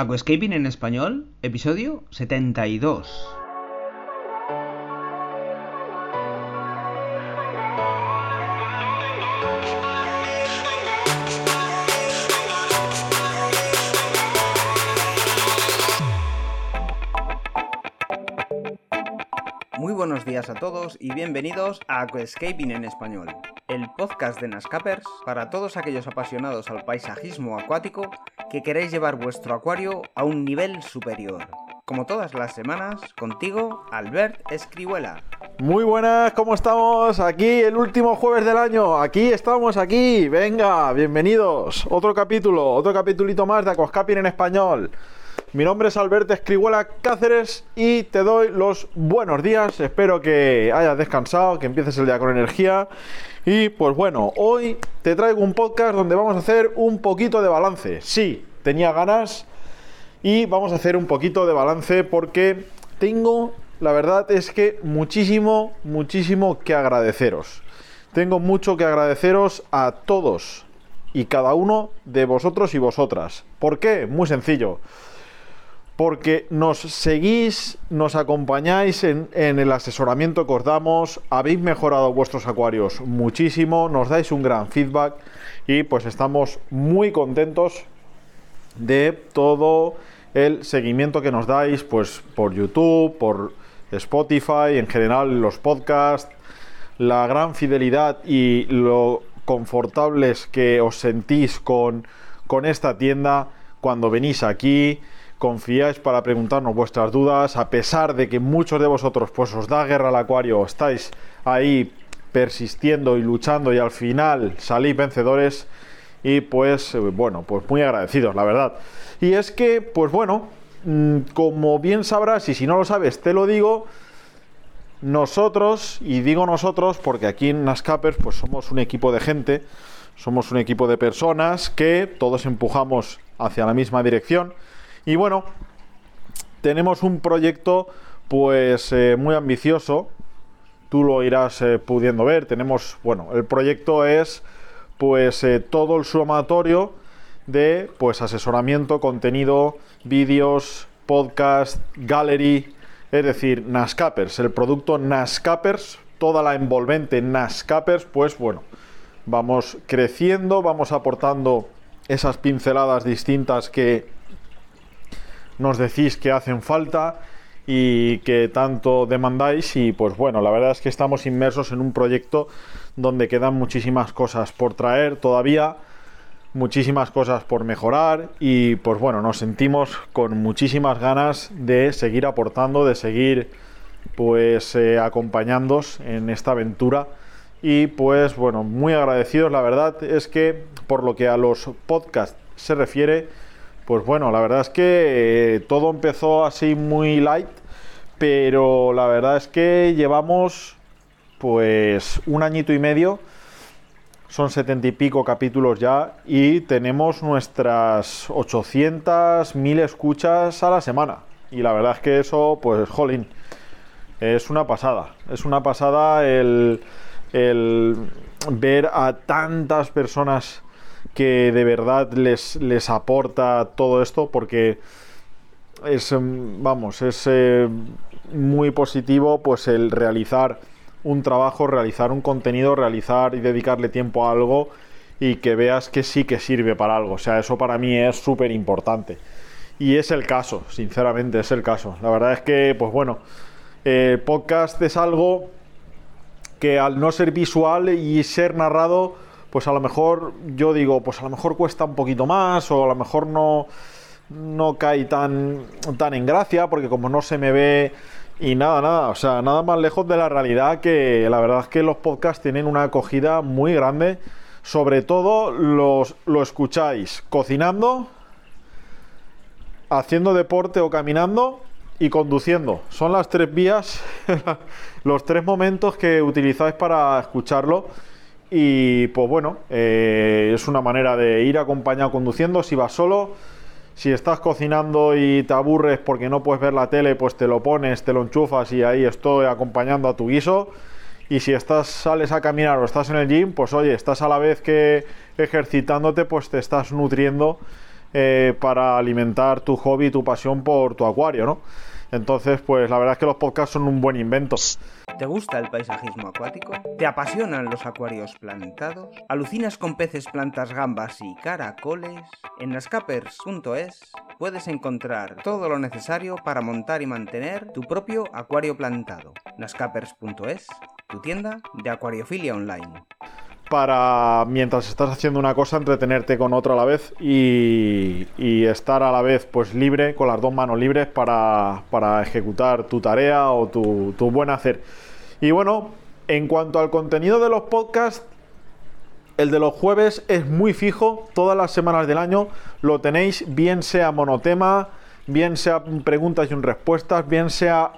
Aquascaping en español, episodio 72. Muy buenos días a todos y bienvenidos a Aquascaping en español, el podcast de Nascapers para todos aquellos apasionados al paisajismo acuático que queréis llevar vuestro acuario a un nivel superior. Como todas las semanas, contigo, Albert Escribuela. Muy buenas, ¿cómo estamos? Aquí el último jueves del año. Aquí estamos, aquí. Venga, bienvenidos. Otro capítulo, otro capítulito más de Aquascaping en español. Mi nombre es Alberto Escribuela Cáceres y te doy los buenos días. Espero que hayas descansado, que empieces el día con energía. Y pues bueno, hoy te traigo un podcast donde vamos a hacer un poquito de balance. Sí, tenía ganas y vamos a hacer un poquito de balance porque tengo, la verdad es que muchísimo, muchísimo que agradeceros. Tengo mucho que agradeceros a todos y cada uno de vosotros y vosotras. ¿Por qué? Muy sencillo porque nos seguís, nos acompañáis en, el asesoramiento que os damos, habéis mejorado vuestros acuarios muchísimo, nos dais un gran feedback y pues estamos muy contentos de todo el seguimiento que nos dais pues por YouTube, por Spotify, en general los podcasts, la gran fidelidad y lo confortables que os sentís con, con esta tienda cuando venís aquí confiáis para preguntarnos vuestras dudas, a pesar de que muchos de vosotros pues os da guerra al acuario, estáis ahí persistiendo y luchando y al final salís vencedores y pues eh, bueno, pues muy agradecidos, la verdad. Y es que, pues bueno, mm, como bien sabrás y si no lo sabes, te lo digo, nosotros, y digo nosotros porque aquí en Nascapers pues somos un equipo de gente, somos un equipo de personas que todos empujamos hacia la misma dirección y bueno, tenemos un proyecto pues eh, muy ambicioso. Tú lo irás eh, pudiendo ver. Tenemos, bueno, el proyecto es pues eh, todo el sumatorio de pues asesoramiento, contenido, vídeos, podcast, gallery, es decir, Nascapers, el producto Nascapers, toda la envolvente Nascapers, pues bueno, vamos creciendo, vamos aportando esas pinceladas distintas que nos decís que hacen falta y que tanto demandáis y pues bueno, la verdad es que estamos inmersos en un proyecto donde quedan muchísimas cosas por traer todavía, muchísimas cosas por mejorar y pues bueno, nos sentimos con muchísimas ganas de seguir aportando, de seguir pues eh, acompañándos en esta aventura. Y pues bueno, muy agradecidos, la verdad es que por lo que a los podcasts se refiere, pues bueno, la verdad es que eh, todo empezó así muy light, pero la verdad es que llevamos pues un añito y medio, son setenta y pico capítulos ya y tenemos nuestras 800, mil escuchas a la semana. Y la verdad es que eso, pues, jolín, es una pasada. Es una pasada el, el ver a tantas personas que de verdad les, les aporta todo esto porque es, em, vamos, es eh, muy positivo pues el realizar un trabajo, realizar un contenido, realizar y dedicarle tiempo a algo y que veas que sí que sirve para algo. O sea, eso para mí es súper importante. Y es el caso, sinceramente, es el caso. La verdad es que, pues bueno, el podcast es algo que al no ser visual y ser narrado, pues a lo mejor yo digo, pues a lo mejor cuesta un poquito más o a lo mejor no, no cae tan, tan en gracia porque como no se me ve y nada, nada, o sea, nada más lejos de la realidad que la verdad es que los podcasts tienen una acogida muy grande, sobre todo los, lo escucháis cocinando, haciendo deporte o caminando y conduciendo. Son las tres vías, los tres momentos que utilizáis para escucharlo y pues bueno, eh, es una manera de ir acompañado conduciendo. Si vas solo, si estás cocinando y te aburres porque no puedes ver la tele, pues te lo pones, te lo enchufas y ahí estoy acompañando a tu guiso. Y si estás, sales a caminar o estás en el gym, pues oye, estás a la vez que ejercitándote, pues te estás nutriendo eh, para alimentar tu hobby, tu pasión por tu acuario, ¿no? Entonces, pues la verdad es que los podcasts son un buen invento. ¿Te gusta el paisajismo acuático? ¿Te apasionan los acuarios plantados? ¿Alucinas con peces, plantas, gambas y caracoles? En nascapers.es puedes encontrar todo lo necesario para montar y mantener tu propio acuario plantado. nascapers.es, tu tienda de acuariofilia online para mientras estás haciendo una cosa entretenerte con otra a la vez y, estar a la vez pues libre con las dos manos libres para, ejecutar tu tarea o tu, buen hacer y bueno en cuanto al contenido de los podcasts el de los jueves es muy fijo todas las semanas del año lo tenéis bien sea monotema bien sea preguntas y respuestas, bien sea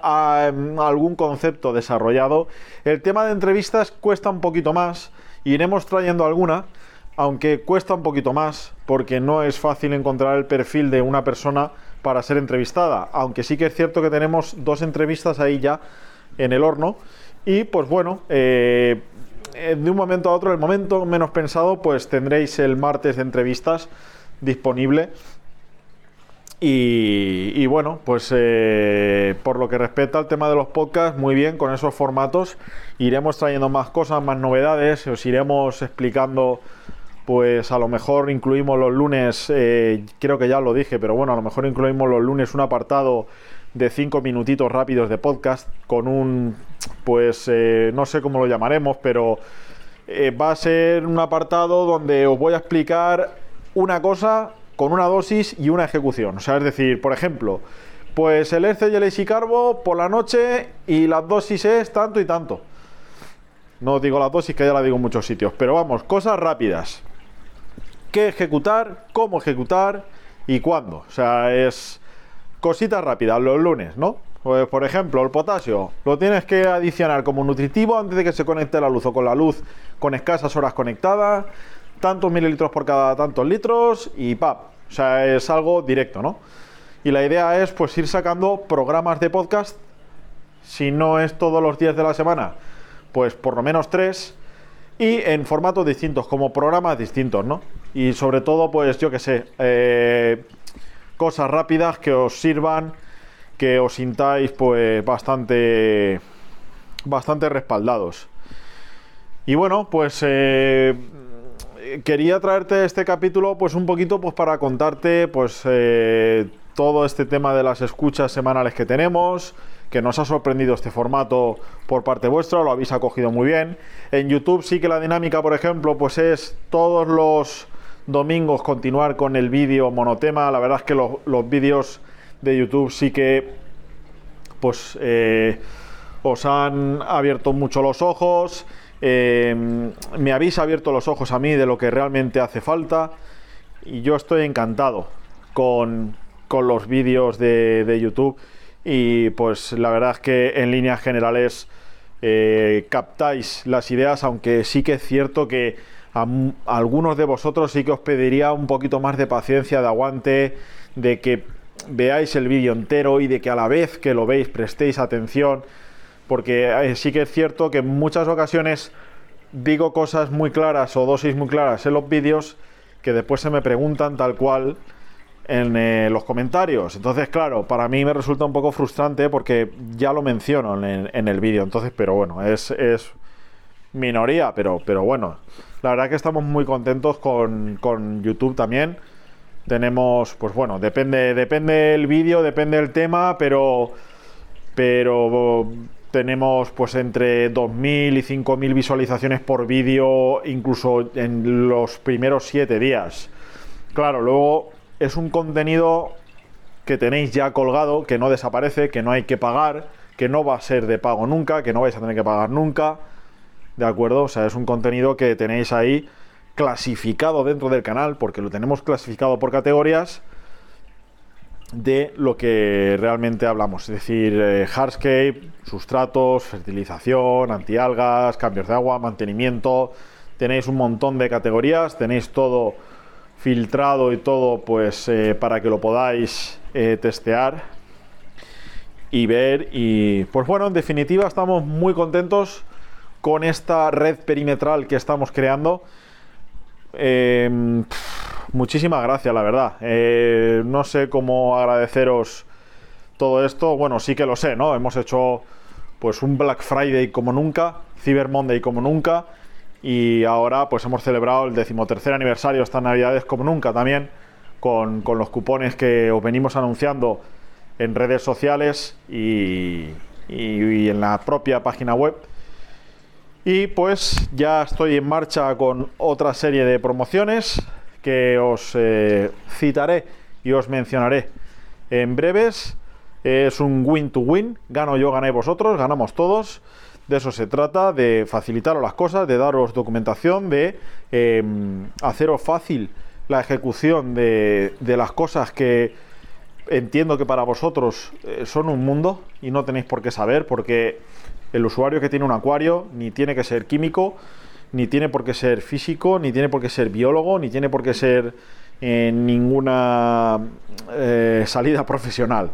em, algún concepto desarrollado. El tema de entrevistas cuesta un poquito más, Iremos trayendo alguna, aunque cuesta un poquito más, porque no es fácil encontrar el perfil de una persona para ser entrevistada. Aunque sí que es cierto que tenemos dos entrevistas ahí ya en el horno. Y pues bueno, eh, de un momento a otro, el momento menos pensado, pues tendréis el martes de entrevistas disponible y, bueno, pues eh, por lo que respecta al tema de los podcasts, muy bien, con esos formatos iremos trayendo más cosas, más novedades, os iremos explicando, pues a lo mejor incluimos los lunes, eh, creo que ya lo dije, pero bueno, a lo mejor incluimos los lunes un apartado de cinco minutitos rápidos de podcast con un, pues eh, no sé cómo lo llamaremos, pero va a ser un apartado donde os voy a explicar una cosa con una dosis y una ejecución. O sea, es decir, por ejemplo, pues el ERCE y el Carbo por la noche y las dosis es tanto y tanto. No digo la dosis, que ya la digo en muchos sitios, pero vamos, cosas rápidas. ¿Qué ejecutar? ¿Cómo ejecutar? ¿Y cuándo? O sea, es cositas rápidas, los lunes, ¿no? Pues, por ejemplo, el potasio lo tienes que adicionar como nutritivo antes de que se conecte la luz o con la luz con escasas horas conectada, tantos mililitros por cada tantos litros y pap. O sea, es algo directo, ¿no? Y la idea es pues ir sacando programas de podcast, si no es todos los días de la semana, pues por lo menos tres, y en formatos distintos, como programas distintos, ¿no? Y sobre todo, pues yo que sé, eh, cosas rápidas que os sirvan, que os sintáis pues bastante, bastante respaldados. Y bueno, pues eh, quería traerte este capítulo pues un poquito pues para contarte pues eh, todo este tema de las escuchas semanales que tenemos que nos ha sorprendido este formato por parte vuestra, lo habéis acogido muy bien. En YouTube sí que la dinámica, por ejemplo, pues es todos los domingos continuar con el vídeo monotema. La verdad es que los, vídeos de YouTube sí que pues eh, os han abierto mucho los ojos. Eh, me habéis abierto los ojos a mí de lo que realmente hace falta y yo estoy encantado con, los vídeos de, YouTube y pues la verdad es que en líneas generales eh, captáis las ideas, aunque sí que es cierto que a, algunos de vosotros sí que os pediría un poquito más de paciencia, de aguante, de que veáis el vídeo entero y de que a la vez que lo veis prestéis atención porque eh, sí que es cierto que en muchas ocasiones digo cosas muy claras o dosis muy claras en los vídeos que después se me preguntan tal cual en eh, los comentarios. Entonces, claro, para mí me resulta un poco frustrante porque ya lo menciono en, el vídeo. Entonces, pero bueno, es, minoría, pero, pero bueno. La verdad que estamos muy contentos con, con YouTube también. Tenemos, pues bueno, depende, depende el vídeo, depende el tema, pero, pero tenemos pues entre 2.000 y 5.000 visualizaciones por vídeo incluso en los primeros 7 días. Claro, luego es un contenido que tenéis ya colgado, que no desaparece, que no hay que pagar, que no va a ser de pago nunca, que no vais a tener que pagar nunca. ¿De acuerdo? O sea, es un contenido que tenéis ahí clasificado dentro del canal, porque lo tenemos clasificado por categorías de lo que realmente hablamos, es decir, eh, hardscape, sustratos, fertilización, antialgas, cambios de agua, mantenimiento. Tenéis un montón de categorías, tenéis todo filtrado y todo pues eh, para que lo podáis eh, testear y ver y pues bueno en definitiva estamos muy contentos con esta red perimetral que estamos creando em, muchísimas gracias, la verdad. Eh, no sé cómo agradeceros todo esto. Bueno, sí que lo sé, ¿no? Hemos hecho pues un Black Friday como nunca, Cyber Monday como nunca, y ahora pues hemos celebrado el decimotercer aniversario estas navidades como nunca también, con, los cupones que os venimos anunciando en redes sociales y, en la propia página web. Y pues ya estoy en marcha con otra serie de promociones que os eh, citaré y os mencionaré en breves. Es un win-to-win, gano yo, ganáis vosotros, ganamos todos. De eso se trata, de facilitaros las cosas, de daros documentación, de em, haceros fácil la ejecución de, las cosas que entiendo que para vosotros eh, son un mundo y no tenéis por qué saber, porque el usuario que tiene un acuario ni tiene que ser químico, ni tiene por qué ser físico, ni tiene por qué ser biólogo, ni tiene por qué ser en ninguna eh, salida profesional.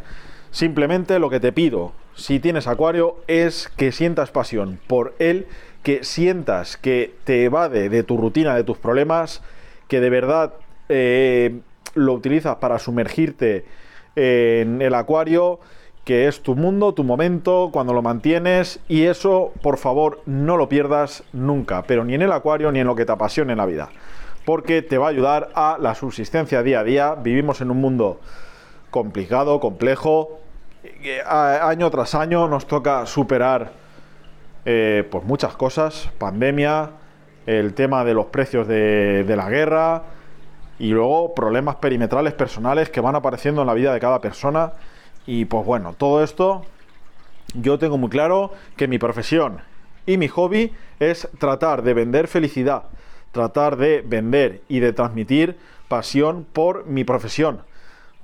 Simplemente lo que te pido, si tienes acuario, es que sientas pasión por él, que sientas que te evade de tu rutina, de tus problemas, que de verdad eh, lo utilizas para sumergirte en el acuario, que es tu mundo, tu momento, cuando lo mantienes, y eso, por favor, no lo pierdas nunca, pero ni en el acuario ni en lo que te apasione en la vida, porque te va a ayudar a la subsistencia día a día. Vivimos en un mundo complicado, complejo. Año tras año nos toca superar eh, pues muchas cosas, pandemia, el tema de los precios de, de la guerra y luego problemas perimetrales personales que van apareciendo en la vida de cada persona. Y pues bueno, todo esto yo tengo muy claro que mi profesión y mi hobby es tratar de vender felicidad, tratar de vender y de transmitir pasión por mi profesión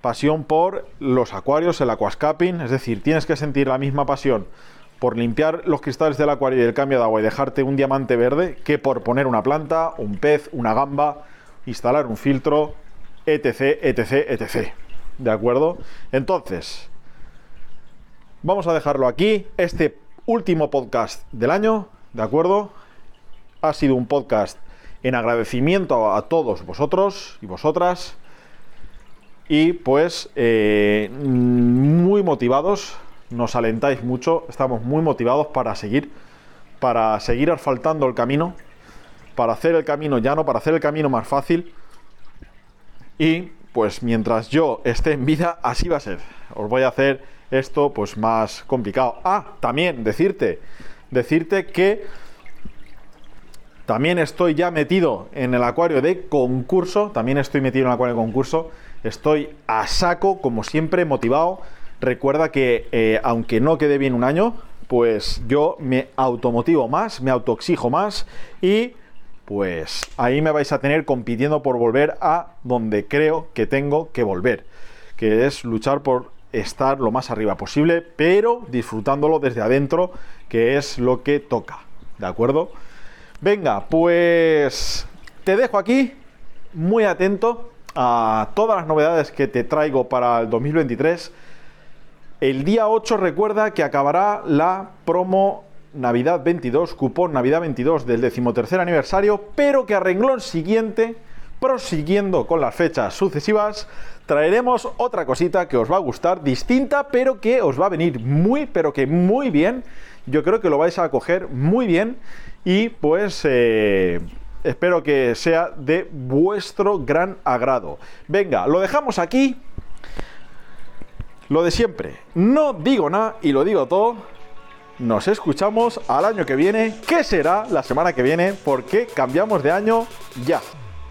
pasión por los acuarios, el aquascaping, es decir, tienes que sentir la misma pasión por limpiar los cristales del acuario y el cambio de agua y dejarte un diamante verde que por poner una planta, un pez, una gamba, instalar un filtro, etc, etc, etc. ¿De acuerdo? Entonces, vamos a dejarlo aquí. Este último podcast del año, ¿de acuerdo? Ha sido un podcast en agradecimiento a todos vosotros y vosotras y pues eh, muy motivados, nos alentáis mucho, estamos muy motivados para seguir, para seguir asfaltando el camino, para hacer el camino llano, para hacer el camino más fácil y pues mientras yo esté en vida así va a ser. Os voy a hacer esto pues más complicado. Ah, también decirte, decirte que también estoy ya metido en el acuario de concurso, también estoy metido en el acuario de concurso Estoy a saco, como siempre, motivado. Recuerda que eh, aunque no quede bien un año, pues yo me automotivo más, me autoexijo más y pues ahí me vais a tener compitiendo por volver a donde creo que tengo que volver, que es luchar por estar lo más arriba posible, pero disfrutándolo desde adentro, que es lo que toca, ¿de acuerdo? Venga, pues te dejo aquí, muy atento, a todas las novedades que te traigo para el 2023. El día 8 recuerda que acabará la promo Navidad 22, cupón Navidad 22 del decimotercer aniversario, pero que a renglón siguiente, prosiguiendo con las fechas sucesivas, traeremos otra cosita que os va a gustar, distinta, pero que os va a venir muy, pero que muy bien. Yo creo que lo vais a coger muy bien y pues... Eh, Espero que sea de vuestro gran agrado. Venga, lo dejamos aquí. Lo de siempre. No digo nada y lo digo todo. Nos escuchamos al año que viene. ¿Qué será la semana que viene? Porque cambiamos de año ya.